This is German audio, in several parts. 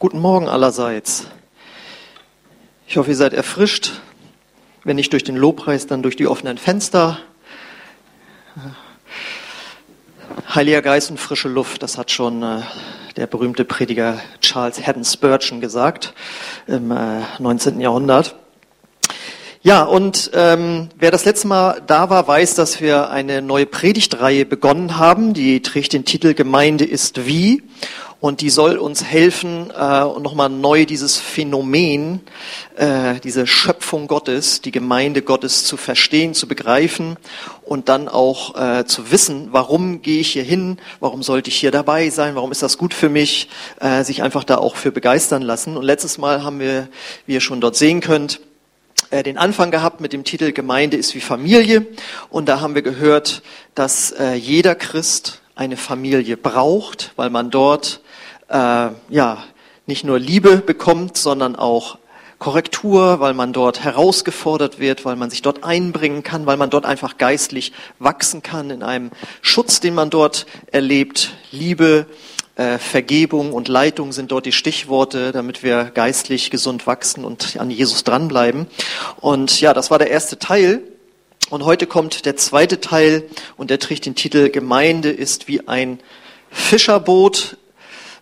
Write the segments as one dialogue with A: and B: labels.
A: Guten Morgen allerseits. Ich hoffe, ihr seid erfrischt. Wenn nicht durch den Lobpreis, dann durch die offenen Fenster. Heiliger Geist und frische Luft, das hat schon äh, der berühmte Prediger Charles Haddon Spurgeon gesagt im äh, 19. Jahrhundert. Ja, und ähm, wer das letzte Mal da war, weiß, dass wir eine neue Predigtreihe begonnen haben. Die trägt den Titel Gemeinde ist wie. Und die soll uns helfen, äh, nochmal neu dieses Phänomen, äh, diese Schöpfung Gottes, die Gemeinde Gottes zu verstehen, zu begreifen und dann auch äh, zu wissen, warum gehe ich hier hin, warum sollte ich hier dabei sein, warum ist das gut für mich, äh, sich einfach da auch für begeistern lassen. Und letztes Mal haben wir, wie ihr schon dort sehen könnt, äh, den Anfang gehabt mit dem Titel Gemeinde ist wie Familie. Und da haben wir gehört, dass äh, jeder Christ eine Familie braucht, weil man dort äh, ja nicht nur Liebe bekommt, sondern auch Korrektur, weil man dort herausgefordert wird, weil man sich dort einbringen kann, weil man dort einfach geistlich wachsen kann in einem Schutz, den man dort erlebt. Liebe, äh, Vergebung und Leitung sind dort die Stichworte, damit wir geistlich gesund wachsen und an Jesus dranbleiben. Und ja, das war der erste Teil. Und heute kommt der zweite Teil und der trägt den Titel Gemeinde ist wie ein Fischerboot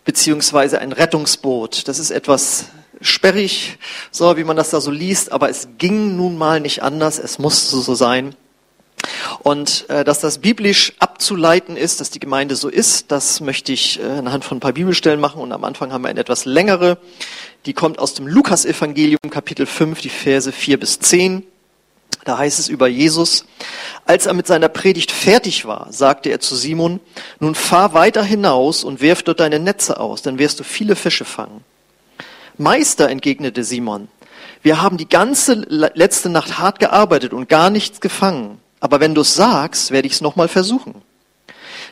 A: beziehungsweise ein Rettungsboot. Das ist etwas sperrig, so wie man das da so liest, aber es ging nun mal nicht anders, es musste so sein. Und äh, dass das biblisch abzuleiten ist, dass die Gemeinde so ist, das möchte ich äh, anhand von ein paar Bibelstellen machen. Und am Anfang haben wir eine etwas längere, die kommt aus dem Lukas-Evangelium, Kapitel 5, die Verse 4 bis 10. Da heißt es über Jesus, als er mit seiner Predigt fertig war, sagte er zu Simon, nun fahr weiter hinaus und wirf dort deine Netze aus, dann wirst du viele Fische fangen. Meister, entgegnete Simon, wir haben die ganze letzte Nacht hart gearbeitet und gar nichts gefangen. Aber wenn du es sagst, werde ich es nochmal versuchen.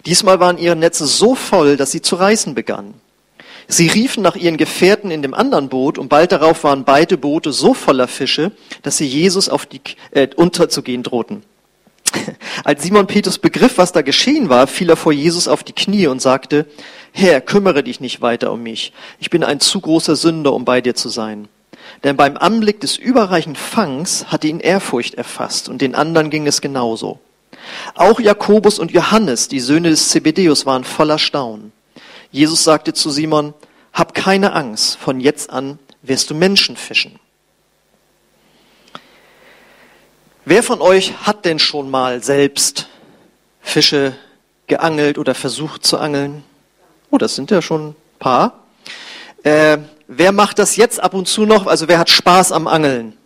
A: Diesmal waren ihre Netze so voll, dass sie zu reißen begannen. Sie riefen nach ihren Gefährten in dem anderen Boot und bald darauf waren beide Boote so voller Fische, dass sie Jesus auf die, äh, unterzugehen drohten. Als Simon Petrus begriff, was da geschehen war, fiel er vor Jesus auf die Knie und sagte, Herr, kümmere dich nicht weiter um mich. Ich bin ein zu großer Sünder, um bei dir zu sein. Denn beim Anblick des überreichen Fangs hatte ihn Ehrfurcht erfasst und den anderen ging es genauso. Auch Jakobus und Johannes, die Söhne des Zebedeus, waren voller Staunen. Jesus sagte zu Simon, hab keine Angst, von jetzt an wirst du Menschen fischen. Wer von euch hat denn schon mal selbst Fische geangelt oder versucht zu angeln? Oh, das sind ja schon ein paar. Äh, wer macht das jetzt ab und zu noch? Also wer hat Spaß am Angeln?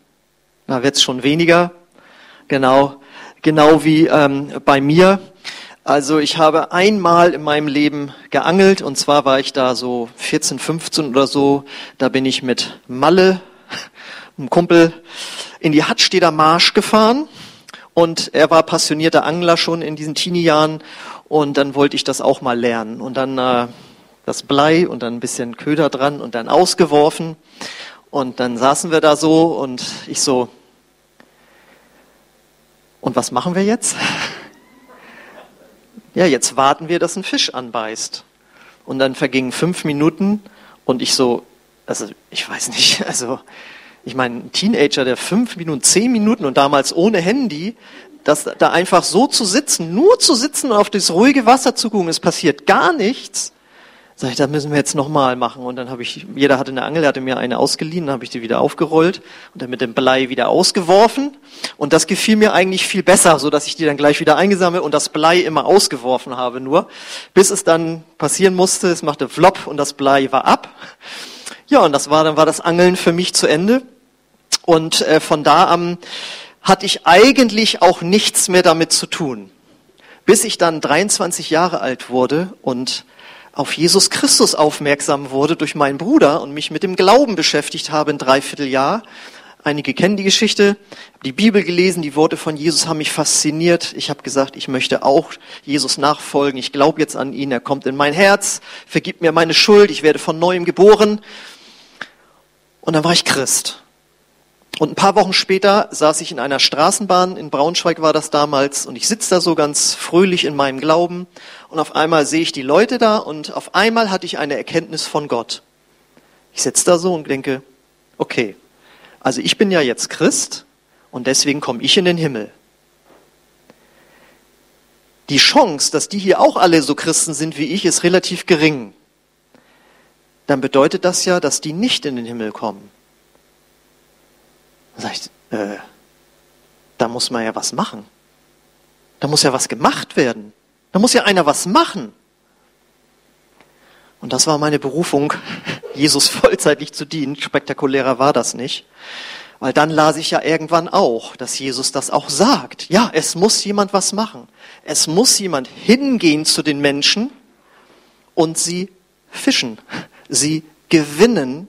A: Wird es schon weniger. Genau, genau wie ähm, bei mir. Also ich habe einmal in meinem Leben geangelt und zwar war ich da so 14, 15 oder so. Da bin ich mit Malle, einem Kumpel, in die Hattsteder Marsch gefahren und er war passionierter Angler schon in diesen Teenie-Jahren und dann wollte ich das auch mal lernen und dann äh, das Blei und dann ein bisschen Köder dran und dann ausgeworfen und dann saßen wir da so und ich so, und was machen wir jetzt? Ja, jetzt warten wir, dass ein Fisch anbeißt. Und dann vergingen fünf Minuten und ich so, also ich weiß nicht, also ich meine, ein Teenager, der fünf Minuten, zehn Minuten und damals ohne Handy, das da einfach so zu sitzen, nur zu sitzen und auf das ruhige Wasser zu gucken, es passiert gar nichts. Sag ich, das müssen wir jetzt nochmal machen. Und dann habe ich, jeder hatte eine Angel, hatte mir eine ausgeliehen, dann habe ich die wieder aufgerollt und dann mit dem Blei wieder ausgeworfen. Und das gefiel mir eigentlich viel besser, so dass ich die dann gleich wieder eingesammelt und das Blei immer ausgeworfen habe nur, bis es dann passieren musste, es machte Flop und das Blei war ab. Ja, und das war, dann war das Angeln für mich zu Ende. Und äh, von da an hatte ich eigentlich auch nichts mehr damit zu tun. Bis ich dann 23 Jahre alt wurde und auf Jesus Christus aufmerksam wurde durch meinen Bruder und mich mit dem Glauben beschäftigt habe ein Dreivierteljahr. Einige kennen die Geschichte, habe die Bibel gelesen, die Worte von Jesus haben mich fasziniert. Ich habe gesagt, ich möchte auch Jesus nachfolgen. Ich glaube jetzt an ihn, er kommt in mein Herz, vergibt mir meine Schuld, ich werde von neuem geboren. Und dann war ich Christ. Und ein paar Wochen später saß ich in einer Straßenbahn, in Braunschweig war das damals, und ich sitze da so ganz fröhlich in meinem Glauben, und auf einmal sehe ich die Leute da, und auf einmal hatte ich eine Erkenntnis von Gott. Ich sitze da so und denke, okay, also ich bin ja jetzt Christ und deswegen komme ich in den Himmel. Die Chance, dass die hier auch alle so Christen sind wie ich, ist relativ gering. Dann bedeutet das ja, dass die nicht in den Himmel kommen. Dann sage ich, äh, da muss man ja was machen. Da muss ja was gemacht werden. Da muss ja einer was machen. Und das war meine Berufung, Jesus vollzeitig zu dienen. Spektakulärer war das nicht. Weil dann las ich ja irgendwann auch, dass Jesus das auch sagt. Ja, es muss jemand was machen. Es muss jemand hingehen zu den Menschen und sie fischen, sie gewinnen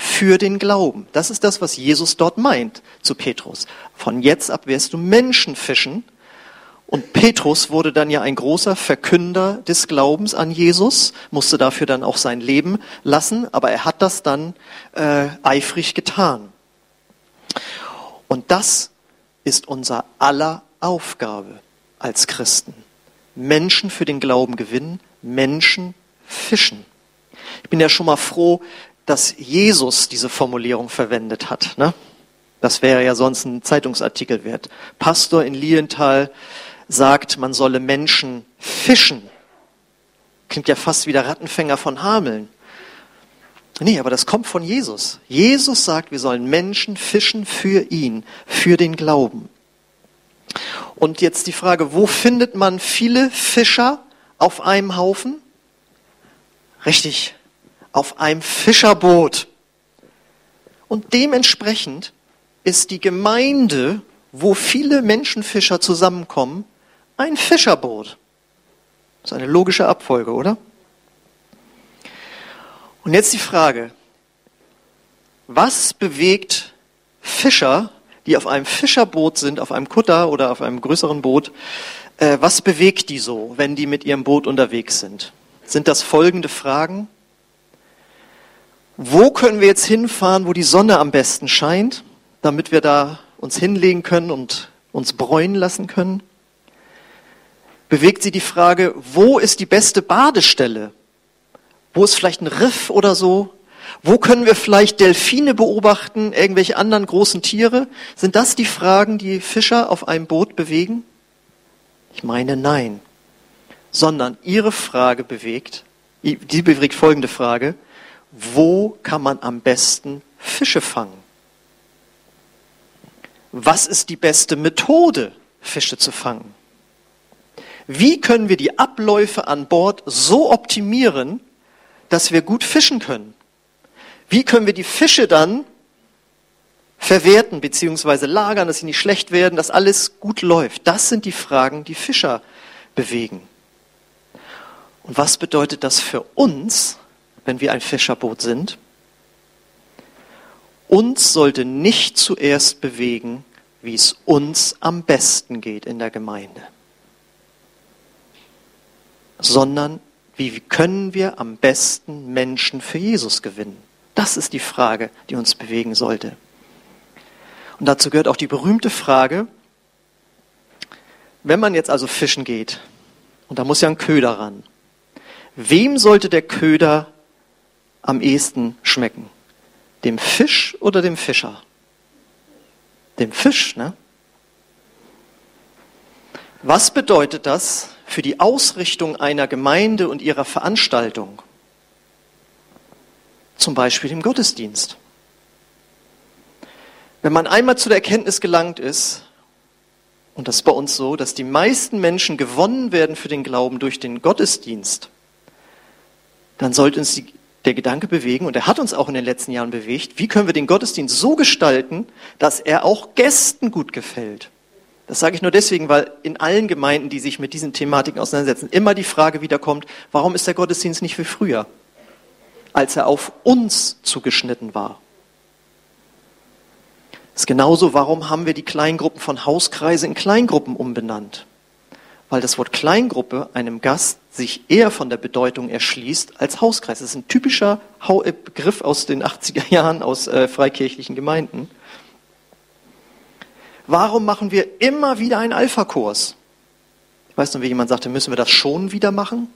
A: für den Glauben. Das ist das, was Jesus dort meint zu Petrus. Von jetzt ab wirst du Menschen fischen und Petrus wurde dann ja ein großer Verkünder des Glaubens an Jesus, musste dafür dann auch sein Leben lassen, aber er hat das dann äh, eifrig getan. Und das ist unser aller Aufgabe als Christen. Menschen für den Glauben gewinnen, Menschen fischen. Ich bin ja schon mal froh, dass Jesus diese Formulierung verwendet hat. Ne? Das wäre ja sonst ein Zeitungsartikel wert. Pastor in Lienthal sagt, man solle Menschen fischen. Klingt ja fast wie der Rattenfänger von Hameln. Nee, aber das kommt von Jesus. Jesus sagt, wir sollen Menschen fischen für ihn, für den Glauben. Und jetzt die Frage, wo findet man viele Fischer auf einem Haufen? Richtig, auf einem Fischerboot. Und dementsprechend ist die Gemeinde, wo viele Menschenfischer zusammenkommen, ein Fischerboot. Das ist eine logische Abfolge, oder? Und jetzt die Frage, was bewegt Fischer, die auf einem Fischerboot sind, auf einem Kutter oder auf einem größeren Boot, äh, was bewegt die so, wenn die mit ihrem Boot unterwegs sind? Sind das folgende Fragen? Wo können wir jetzt hinfahren, wo die Sonne am besten scheint, damit wir da uns hinlegen können und uns bräunen lassen können? bewegt sie die Frage, wo ist die beste Badestelle? Wo ist vielleicht ein Riff oder so? Wo können wir vielleicht Delfine beobachten, irgendwelche anderen großen Tiere? Sind das die Fragen, die Fischer auf einem Boot bewegen? Ich meine nein. Sondern ihre Frage bewegt, die bewegt folgende Frage, wo kann man am besten Fische fangen? Was ist die beste Methode, Fische zu fangen? wie können wir die Abläufe an Bord so optimieren, dass wir gut fischen können? Wie können wir die Fische dann verwerten bzw. lagern, dass sie nicht schlecht werden, dass alles gut läuft? Das sind die Fragen, die Fischer bewegen. Und was bedeutet das für uns, wenn wir ein Fischerboot sind? Uns sollte nicht zuerst bewegen, wie es uns am besten geht in der Gemeinde sondern wie können wir am besten Menschen für Jesus gewinnen? Das ist die Frage, die uns bewegen sollte. Und dazu gehört auch die berühmte Frage, wenn man jetzt also fischen geht, und da muss ja ein Köder ran, wem sollte der Köder am ehesten schmecken? Dem Fisch oder dem Fischer? Dem Fisch, ne? Was bedeutet das für die Ausrichtung einer Gemeinde und ihrer Veranstaltung? Zum Beispiel im Gottesdienst. Wenn man einmal zu der Erkenntnis gelangt ist, und das ist bei uns so, dass die meisten Menschen gewonnen werden für den Glauben durch den Gottesdienst, dann sollte uns die, der Gedanke bewegen, und er hat uns auch in den letzten Jahren bewegt, wie können wir den Gottesdienst so gestalten, dass er auch Gästen gut gefällt. Das sage ich nur deswegen, weil in allen Gemeinden, die sich mit diesen Thematiken auseinandersetzen, immer die Frage wiederkommt, warum ist der Gottesdienst nicht wie früher, als er auf uns zugeschnitten war? Das ist genauso, warum haben wir die Kleingruppen von Hauskreise in Kleingruppen umbenannt? Weil das Wort Kleingruppe einem Gast sich eher von der Bedeutung erschließt als Hauskreis. Das ist ein typischer Begriff aus den 80er Jahren aus äh, freikirchlichen Gemeinden. Warum machen wir immer wieder einen Alpha-Kurs? Ich weiß noch, wie jemand sagte, müssen wir das schon wieder machen?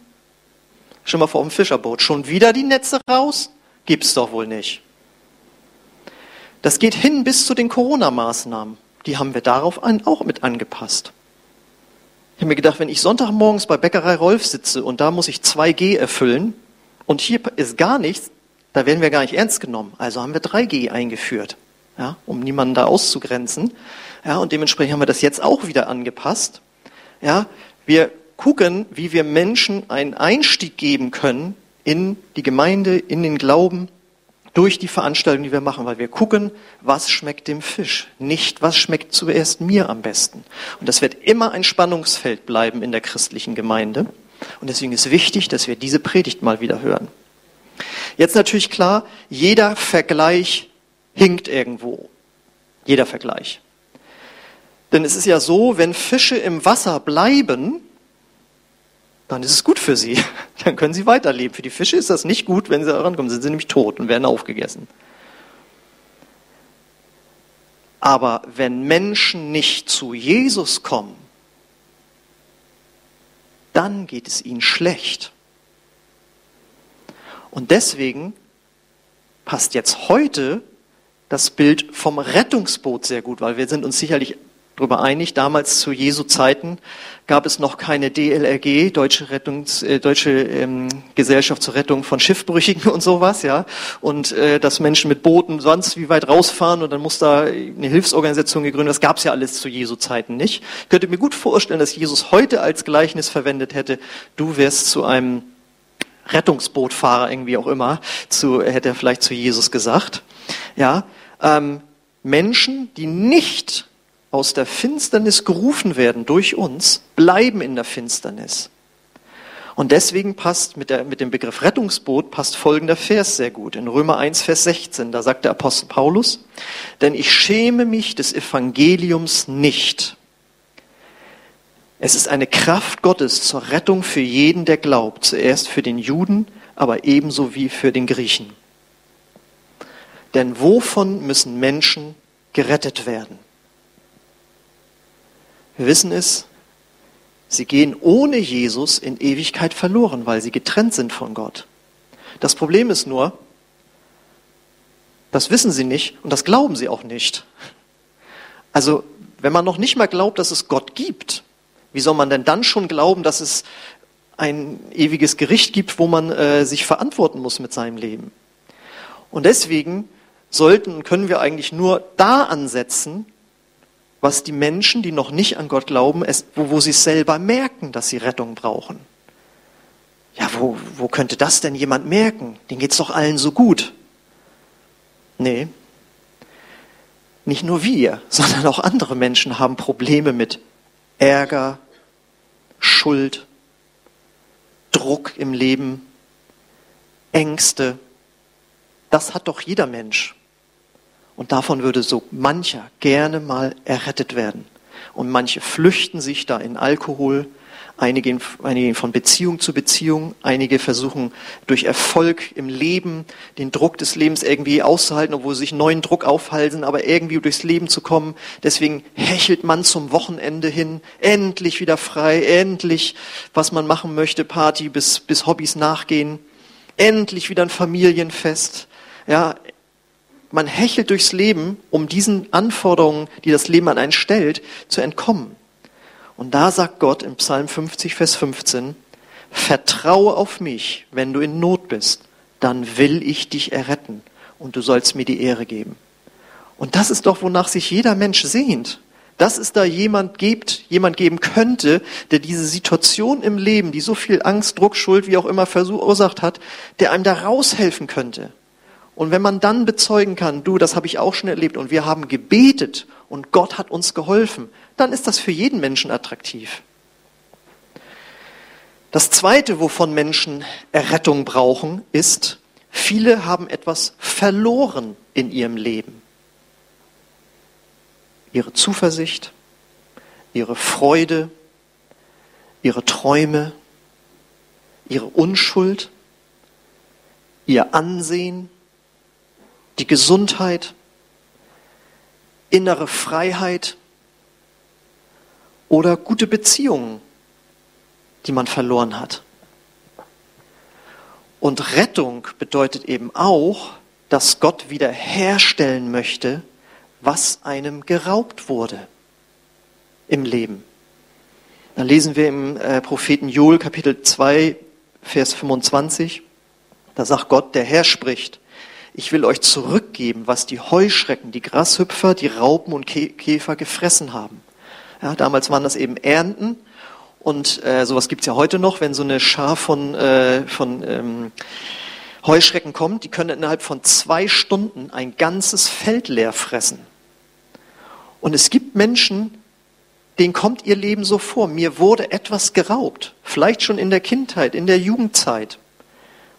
A: Schon mal vor dem Fischerboot. Schon wieder die Netze raus? Gibt's doch wohl nicht. Das geht hin bis zu den Corona-Maßnahmen. Die haben wir darauf auch mit angepasst. Ich habe mir gedacht, wenn ich Sonntagmorgens bei Bäckerei Rolf sitze und da muss ich 2G erfüllen und hier ist gar nichts, da werden wir gar nicht ernst genommen. Also haben wir 3G eingeführt, ja, um niemanden da auszugrenzen. Ja, und dementsprechend haben wir das jetzt auch wieder angepasst. Ja, wir gucken, wie wir Menschen einen Einstieg geben können in die Gemeinde, in den Glauben, durch die Veranstaltung, die wir machen, weil wir gucken, was schmeckt dem Fisch, nicht was schmeckt zuerst mir am besten. Und das wird immer ein Spannungsfeld bleiben in der christlichen Gemeinde. Und deswegen ist wichtig, dass wir diese Predigt mal wieder hören. Jetzt natürlich klar, jeder Vergleich hinkt irgendwo. Jeder Vergleich. Denn es ist ja so, wenn Fische im Wasser bleiben, dann ist es gut für sie. Dann können sie weiterleben. Für die Fische ist das nicht gut, wenn sie herankommen, sind sie nämlich tot und werden aufgegessen. Aber wenn Menschen nicht zu Jesus kommen, dann geht es ihnen schlecht. Und deswegen passt jetzt heute das Bild vom Rettungsboot sehr gut, weil wir sind uns sicherlich darüber einig. Damals zu Jesu Zeiten gab es noch keine DLRG, Deutsche, Rettungs, äh, Deutsche ähm, Gesellschaft zur Rettung von Schiffbrüchigen und sowas, ja. Und äh, dass Menschen mit Booten sonst wie weit rausfahren und dann muss da eine Hilfsorganisation gegründet. Das gab es ja alles zu Jesu Zeiten nicht. Ich könnte mir gut vorstellen, dass Jesus heute als Gleichnis verwendet hätte. Du wärst zu einem Rettungsbootfahrer irgendwie auch immer, zu, hätte er vielleicht zu Jesus gesagt. Ja, ähm, Menschen, die nicht aus der Finsternis gerufen werden durch uns, bleiben in der Finsternis. Und deswegen passt mit, der, mit dem Begriff Rettungsboot passt folgender Vers sehr gut. In Römer 1, Vers 16, da sagt der Apostel Paulus, denn ich schäme mich des Evangeliums nicht. Es ist eine Kraft Gottes zur Rettung für jeden, der glaubt, zuerst für den Juden, aber ebenso wie für den Griechen. Denn wovon müssen Menschen gerettet werden? Wir wissen es, sie gehen ohne Jesus in Ewigkeit verloren, weil sie getrennt sind von Gott. Das Problem ist nur, das wissen sie nicht und das glauben sie auch nicht. Also, wenn man noch nicht mal glaubt, dass es Gott gibt, wie soll man denn dann schon glauben, dass es ein ewiges Gericht gibt, wo man äh, sich verantworten muss mit seinem Leben? Und deswegen sollten und können wir eigentlich nur da ansetzen, was die Menschen, die noch nicht an Gott glauben, es, wo, wo sie selber merken, dass sie Rettung brauchen. Ja, wo, wo könnte das denn jemand merken? Den geht's doch allen so gut. Nee. Nicht nur wir, sondern auch andere Menschen haben Probleme mit Ärger, Schuld, Druck im Leben, Ängste. Das hat doch jeder Mensch. Und davon würde so mancher gerne mal errettet werden. Und manche flüchten sich da in Alkohol, einige, einige von Beziehung zu Beziehung, einige versuchen durch Erfolg im Leben den Druck des Lebens irgendwie auszuhalten, obwohl sie sich neuen Druck aufhalten, aber irgendwie durchs Leben zu kommen. Deswegen hechelt man zum Wochenende hin, endlich wieder frei, endlich was man machen möchte, Party bis, bis Hobbys nachgehen, endlich wieder ein Familienfest. Ja, man hechelt durchs Leben, um diesen Anforderungen, die das Leben an einen stellt, zu entkommen. Und da sagt Gott im Psalm 50, Vers 15, Vertraue auf mich, wenn du in Not bist, dann will ich dich erretten und du sollst mir die Ehre geben. Und das ist doch, wonach sich jeder Mensch sehnt. Dass es da jemand gibt, jemand geben könnte, der diese Situation im Leben, die so viel Angst, Druck, Schuld, wie auch immer verursacht hat, der einem da raushelfen könnte. Und wenn man dann bezeugen kann, du, das habe ich auch schon erlebt und wir haben gebetet und Gott hat uns geholfen, dann ist das für jeden Menschen attraktiv. Das Zweite, wovon Menschen Errettung brauchen, ist, viele haben etwas verloren in ihrem Leben. Ihre Zuversicht, ihre Freude, ihre Träume, ihre Unschuld, ihr Ansehen, die Gesundheit, innere Freiheit oder gute Beziehungen, die man verloren hat. Und Rettung bedeutet eben auch, dass Gott wiederherstellen möchte, was einem geraubt wurde im Leben. Da lesen wir im äh, Propheten Joel Kapitel 2, Vers 25. Da sagt Gott, der Herr spricht, ich will euch zurückgeben, was die Heuschrecken, die Grashüpfer, die Raupen und Käfer gefressen haben. Ja, damals waren das eben Ernten und äh, sowas gibt's ja heute noch, wenn so eine Schar von, äh, von ähm, Heuschrecken kommt, die können innerhalb von zwei Stunden ein ganzes Feld leer fressen. Und es gibt Menschen, denen kommt ihr Leben so vor. Mir wurde etwas geraubt. Vielleicht schon in der Kindheit, in der Jugendzeit.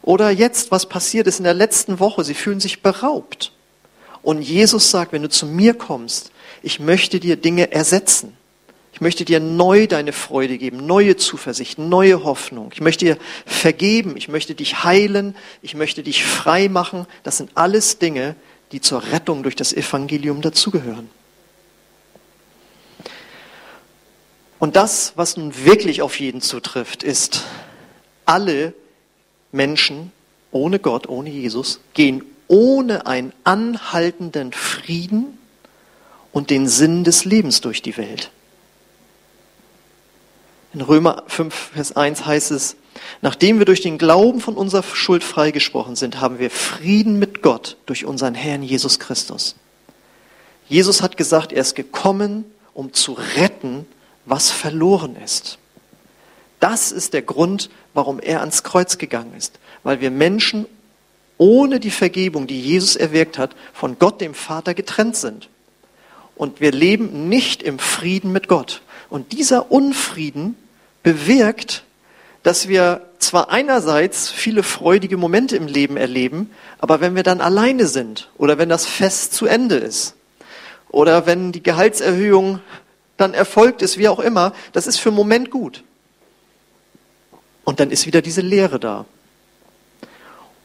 A: Oder jetzt, was passiert ist in der letzten Woche, sie fühlen sich beraubt. Und Jesus sagt, wenn du zu mir kommst, ich möchte dir Dinge ersetzen. Ich möchte dir neu deine Freude geben, neue Zuversicht, neue Hoffnung. Ich möchte dir vergeben, ich möchte dich heilen, ich möchte dich frei machen. Das sind alles Dinge, die zur Rettung durch das Evangelium dazugehören. Und das, was nun wirklich auf jeden zutrifft, ist, alle Menschen ohne Gott, ohne Jesus, gehen ohne einen anhaltenden Frieden und den Sinn des Lebens durch die Welt. In Römer 5, Vers 1 heißt es, nachdem wir durch den Glauben von unserer Schuld freigesprochen sind, haben wir Frieden mit Gott durch unseren Herrn Jesus Christus. Jesus hat gesagt, er ist gekommen, um zu retten, was verloren ist. Das ist der Grund, warum er ans Kreuz gegangen ist. Weil wir Menschen ohne die Vergebung, die Jesus erwirkt hat, von Gott, dem Vater, getrennt sind. Und wir leben nicht im Frieden mit Gott. Und dieser Unfrieden bewirkt, dass wir zwar einerseits viele freudige Momente im Leben erleben, aber wenn wir dann alleine sind oder wenn das Fest zu Ende ist oder wenn die Gehaltserhöhung dann erfolgt ist, wie auch immer, das ist für einen Moment gut. Und dann ist wieder diese Leere da.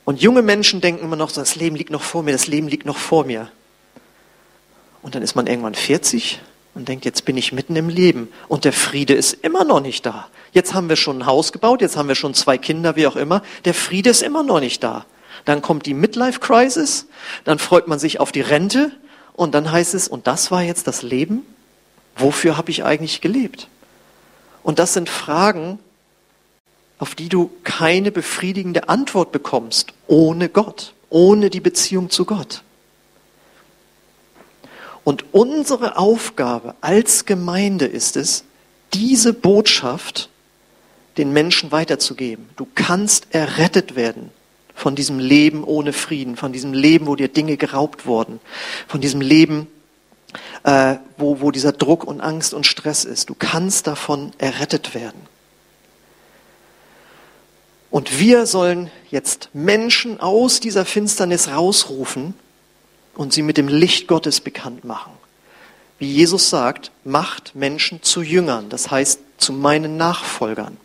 A: Und junge Menschen denken immer noch, das Leben liegt noch vor mir, das Leben liegt noch vor mir. Und dann ist man irgendwann 40 und denkt, jetzt bin ich mitten im Leben und der Friede ist immer noch nicht da. Jetzt haben wir schon ein Haus gebaut, jetzt haben wir schon zwei Kinder, wie auch immer. Der Friede ist immer noch nicht da. Dann kommt die Midlife Crisis, dann freut man sich auf die Rente und dann heißt es, und das war jetzt das Leben? Wofür habe ich eigentlich gelebt? Und das sind Fragen, auf die du keine befriedigende Antwort bekommst ohne Gott, ohne die Beziehung zu Gott. Und unsere Aufgabe als Gemeinde ist es, diese Botschaft den Menschen weiterzugeben. Du kannst errettet werden von diesem Leben ohne Frieden, von diesem Leben, wo dir Dinge geraubt wurden, von diesem Leben, äh, wo, wo dieser Druck und Angst und Stress ist. Du kannst davon errettet werden. Und wir sollen jetzt Menschen aus dieser Finsternis rausrufen und sie mit dem Licht Gottes bekannt machen. Wie Jesus sagt, macht Menschen zu Jüngern, das heißt zu meinen Nachfolgern.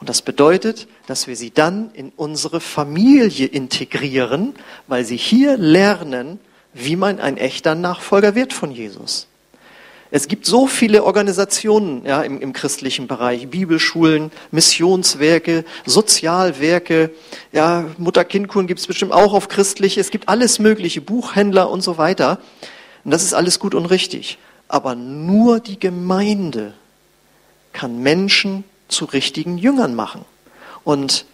A: Und das bedeutet, dass wir sie dann in unsere Familie integrieren, weil sie hier lernen, wie man ein echter Nachfolger wird von Jesus. Es gibt so viele Organisationen ja, im, im christlichen Bereich, Bibelschulen, Missionswerke, Sozialwerke, ja, Mutter-Kind-Kuren gibt es bestimmt auch auf christlich. Es gibt alles Mögliche, Buchhändler und so weiter. Und das ist alles gut und richtig. Aber nur die Gemeinde kann Menschen zu richtigen Jüngern machen. Und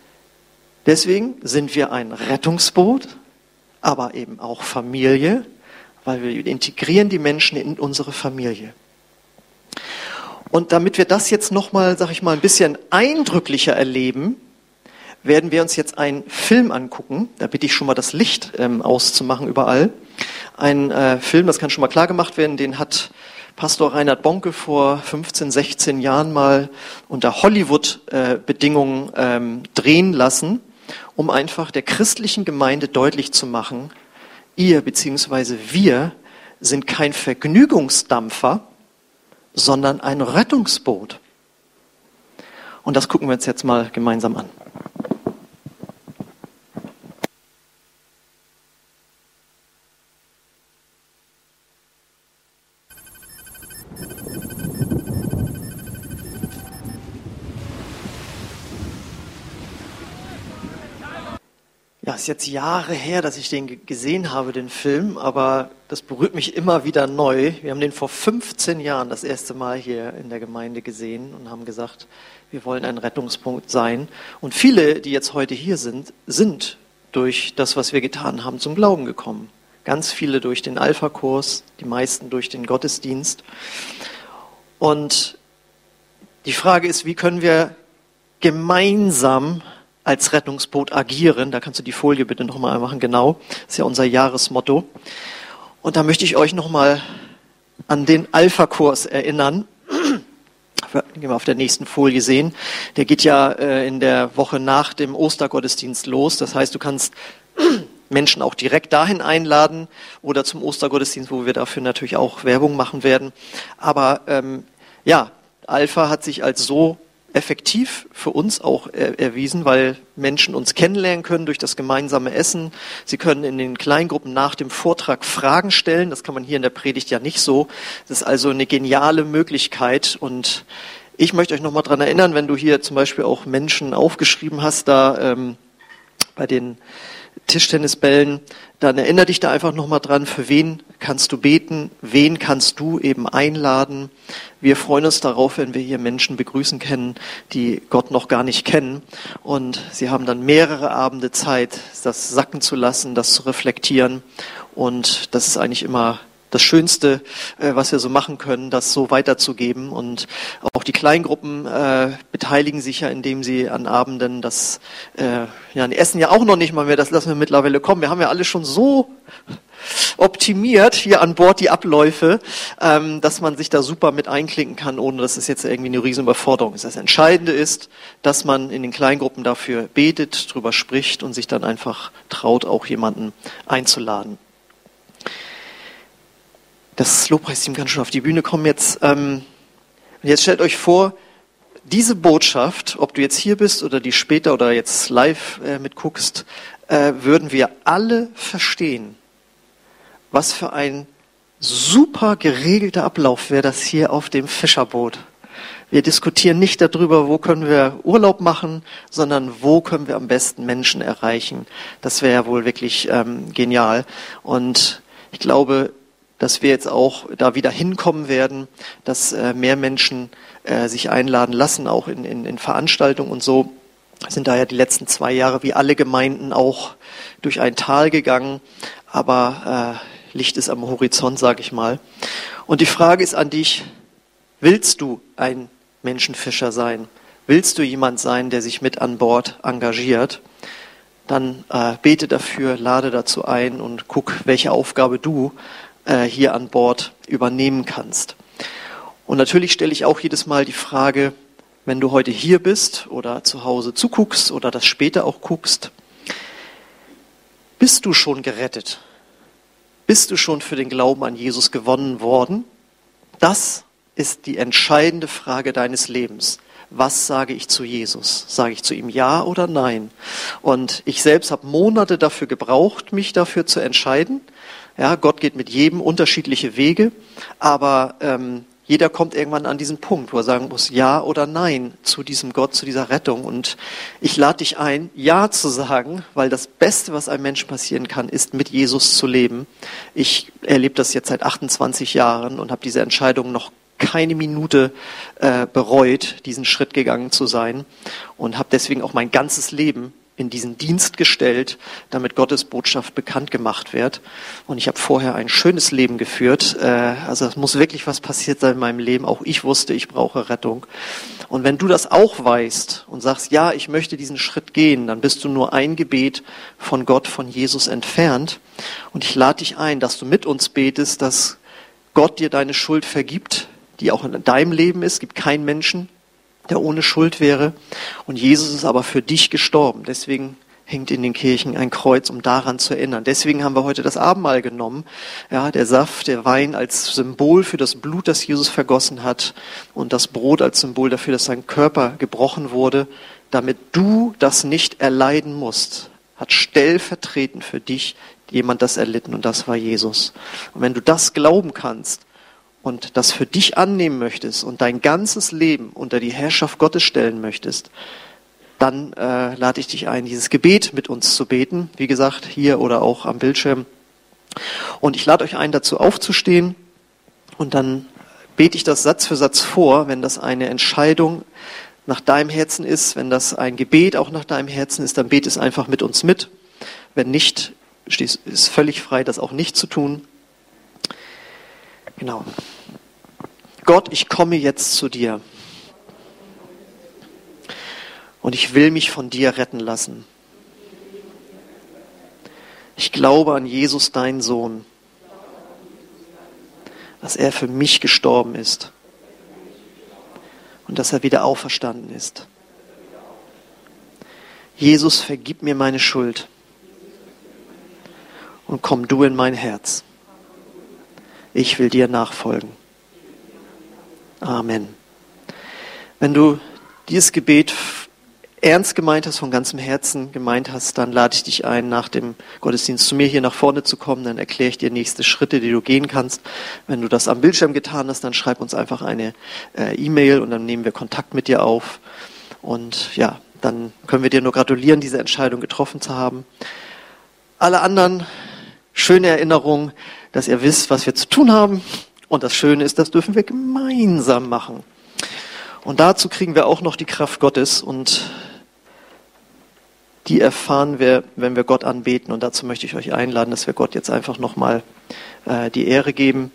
A: deswegen sind wir ein Rettungsboot, aber eben auch Familie, weil wir integrieren die Menschen in unsere Familie. Und damit wir das jetzt nochmal, sag ich mal, ein bisschen eindrücklicher erleben, werden wir uns jetzt einen Film angucken. Da bitte ich schon mal das Licht ähm, auszumachen überall. Ein äh, Film, das kann schon mal klar gemacht werden, den hat Pastor Reinhard Bonke vor 15, 16 Jahren mal unter Hollywood-Bedingungen äh, ähm, drehen lassen um einfach der christlichen Gemeinde deutlich zu machen, ihr bzw. wir sind kein Vergnügungsdampfer, sondern ein Rettungsboot. Und das gucken wir uns jetzt mal gemeinsam an. ist jetzt Jahre her, dass ich den gesehen habe, den Film, aber das berührt mich immer wieder neu. Wir haben den vor 15 Jahren das erste Mal hier in der Gemeinde gesehen und haben gesagt, wir wollen ein Rettungspunkt sein. Und viele, die jetzt heute hier sind, sind durch das, was wir getan haben, zum Glauben gekommen. Ganz viele durch den Alpha-Kurs, die meisten durch den Gottesdienst. Und die Frage ist, wie können wir gemeinsam als Rettungsboot agieren. Da kannst du die Folie bitte nochmal machen, genau. Das ist ja unser Jahresmotto. Und da möchte ich euch nochmal an den Alpha-Kurs erinnern. Den wir auf der nächsten Folie sehen. Der geht ja äh, in der Woche nach dem Ostergottesdienst los. Das heißt, du kannst Menschen auch direkt dahin einladen oder zum Ostergottesdienst, wo wir dafür natürlich auch Werbung machen werden. Aber ähm, ja, Alpha hat sich als so effektiv für uns auch erwiesen, weil Menschen uns kennenlernen können durch das gemeinsame Essen. Sie können in den Kleingruppen nach dem Vortrag Fragen stellen. Das kann man hier in der Predigt ja nicht so. Das ist also eine geniale Möglichkeit und ich möchte euch nochmal dran erinnern, wenn du hier zum Beispiel auch Menschen aufgeschrieben hast, da ähm, bei den Tischtennisbällen, dann erinnere dich da einfach nochmal dran, für wen kannst du beten, wen kannst du eben einladen. Wir freuen uns darauf, wenn wir hier Menschen begrüßen können, die Gott noch gar nicht kennen. Und sie haben dann mehrere Abende Zeit, das sacken zu lassen, das zu reflektieren. Und das ist eigentlich immer das Schönste, äh, was wir so machen können, das so weiterzugeben. Und auch die Kleingruppen äh, beteiligen sich ja, indem sie an Abenden das, äh, ja, die essen ja auch noch nicht mal mehr, das lassen wir mittlerweile kommen. Wir haben ja alle schon so optimiert hier an Bord die Abläufe, ähm, dass man sich da super mit einklinken kann, ohne dass es jetzt irgendwie eine riesen Überforderung ist. Das Entscheidende ist, dass man in den Kleingruppen dafür betet, drüber spricht und sich dann einfach traut, auch jemanden einzuladen. Das Lobpreisteam kann schon auf die Bühne kommen jetzt. Ähm, jetzt stellt euch vor, diese Botschaft, ob du jetzt hier bist oder die später oder jetzt live äh, mitguckst, äh, würden wir alle verstehen. Was für ein super geregelter Ablauf wäre das hier auf dem Fischerboot. Wir diskutieren nicht darüber, wo können wir Urlaub machen, sondern wo können wir am besten Menschen erreichen. Das wäre ja wohl wirklich ähm, genial. Und ich glaube, dass wir jetzt auch da wieder hinkommen werden, dass äh, mehr Menschen äh, sich einladen lassen, auch in, in, in Veranstaltungen und so. Sind da ja die letzten zwei Jahre wie alle Gemeinden auch durch ein Tal gegangen, aber äh, Licht ist am Horizont, sage ich mal. Und die Frage ist an dich, willst du ein Menschenfischer sein? Willst du jemand sein, der sich mit an Bord engagiert? Dann äh, bete dafür, lade dazu ein und guck, welche Aufgabe du äh, hier an Bord übernehmen kannst. Und natürlich stelle ich auch jedes Mal die Frage, wenn du heute hier bist oder zu Hause zuguckst oder das später auch guckst, bist du schon gerettet? Bist du schon für den Glauben an Jesus gewonnen worden? Das ist die entscheidende Frage deines Lebens. Was sage ich zu Jesus? Sage ich zu ihm ja oder nein? Und ich selbst habe Monate dafür gebraucht, mich dafür zu entscheiden. Ja, Gott geht mit jedem unterschiedliche Wege, aber ähm, jeder kommt irgendwann an diesen Punkt, wo er sagen muss, ja oder nein zu diesem Gott, zu dieser Rettung. Und ich lade dich ein, ja zu sagen, weil das Beste, was einem Menschen passieren kann, ist, mit Jesus zu leben. Ich erlebe das jetzt seit 28 Jahren und habe diese Entscheidung noch keine Minute äh, bereut, diesen Schritt gegangen zu sein und habe deswegen auch mein ganzes Leben in diesen Dienst gestellt, damit Gottes Botschaft bekannt gemacht wird. Und ich habe vorher ein schönes Leben geführt. Äh, also es muss wirklich was passiert sein in meinem Leben. Auch ich wusste, ich brauche Rettung. Und wenn du das auch weißt und sagst, ja, ich möchte diesen Schritt gehen, dann bist du nur ein Gebet von Gott, von Jesus entfernt. Und ich lade dich ein, dass du mit uns betest, dass Gott dir deine Schuld vergibt, die auch in deinem Leben ist. Es gibt keinen Menschen, der ohne Schuld wäre. Und Jesus ist aber für dich gestorben. Deswegen hängt in den Kirchen ein Kreuz, um daran zu erinnern. Deswegen haben wir heute das Abendmahl genommen. Ja, der Saft, der Wein als Symbol für das Blut, das Jesus vergossen hat und das Brot als Symbol dafür, dass sein Körper gebrochen wurde, damit du das nicht erleiden musst, hat stellvertretend für dich jemand das erlitten und das war Jesus. Und wenn du das glauben kannst, und das für dich annehmen möchtest und dein ganzes Leben unter die Herrschaft Gottes stellen möchtest, dann äh, lade ich dich ein, dieses Gebet mit uns zu beten. Wie gesagt, hier oder auch am Bildschirm. Und ich lade euch ein, dazu aufzustehen und dann bete ich das Satz für Satz vor, wenn das eine Entscheidung nach deinem Herzen ist, wenn das ein Gebet auch nach deinem Herzen ist, dann bete es einfach mit uns mit. Wenn nicht, ist völlig frei, das auch nicht zu tun. Genau. Gott, ich komme jetzt zu dir. Und ich will mich von dir retten lassen. Ich glaube an Jesus, deinen Sohn, dass er für mich gestorben ist und dass er wieder auferstanden ist. Jesus, vergib mir meine Schuld und komm du in mein Herz. Ich will dir nachfolgen. Amen. Wenn du dieses Gebet ernst gemeint hast, von ganzem Herzen gemeint hast, dann lade ich dich ein, nach dem Gottesdienst zu mir hier nach vorne zu kommen. Dann erkläre ich dir nächste Schritte, die du gehen kannst. Wenn du das am Bildschirm getan hast, dann schreib uns einfach eine äh, E-Mail und dann nehmen wir Kontakt mit dir auf. Und ja, dann können wir dir nur gratulieren, diese Entscheidung getroffen zu haben. Alle anderen schöne Erinnerungen, dass ihr wisst, was wir zu tun haben. Und das Schöne ist, das dürfen wir gemeinsam machen. Und dazu kriegen wir auch noch die Kraft Gottes und die erfahren wir, wenn wir Gott anbeten. Und dazu möchte ich euch einladen, dass wir Gott jetzt einfach nochmal äh, die Ehre geben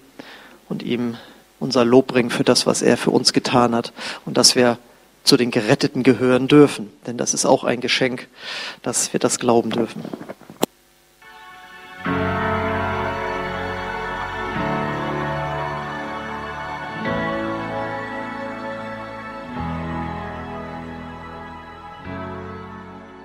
A: und ihm unser Lob bringen für das, was er für uns getan hat und dass wir zu den Geretteten gehören dürfen. Denn das ist auch ein Geschenk, dass wir das glauben dürfen.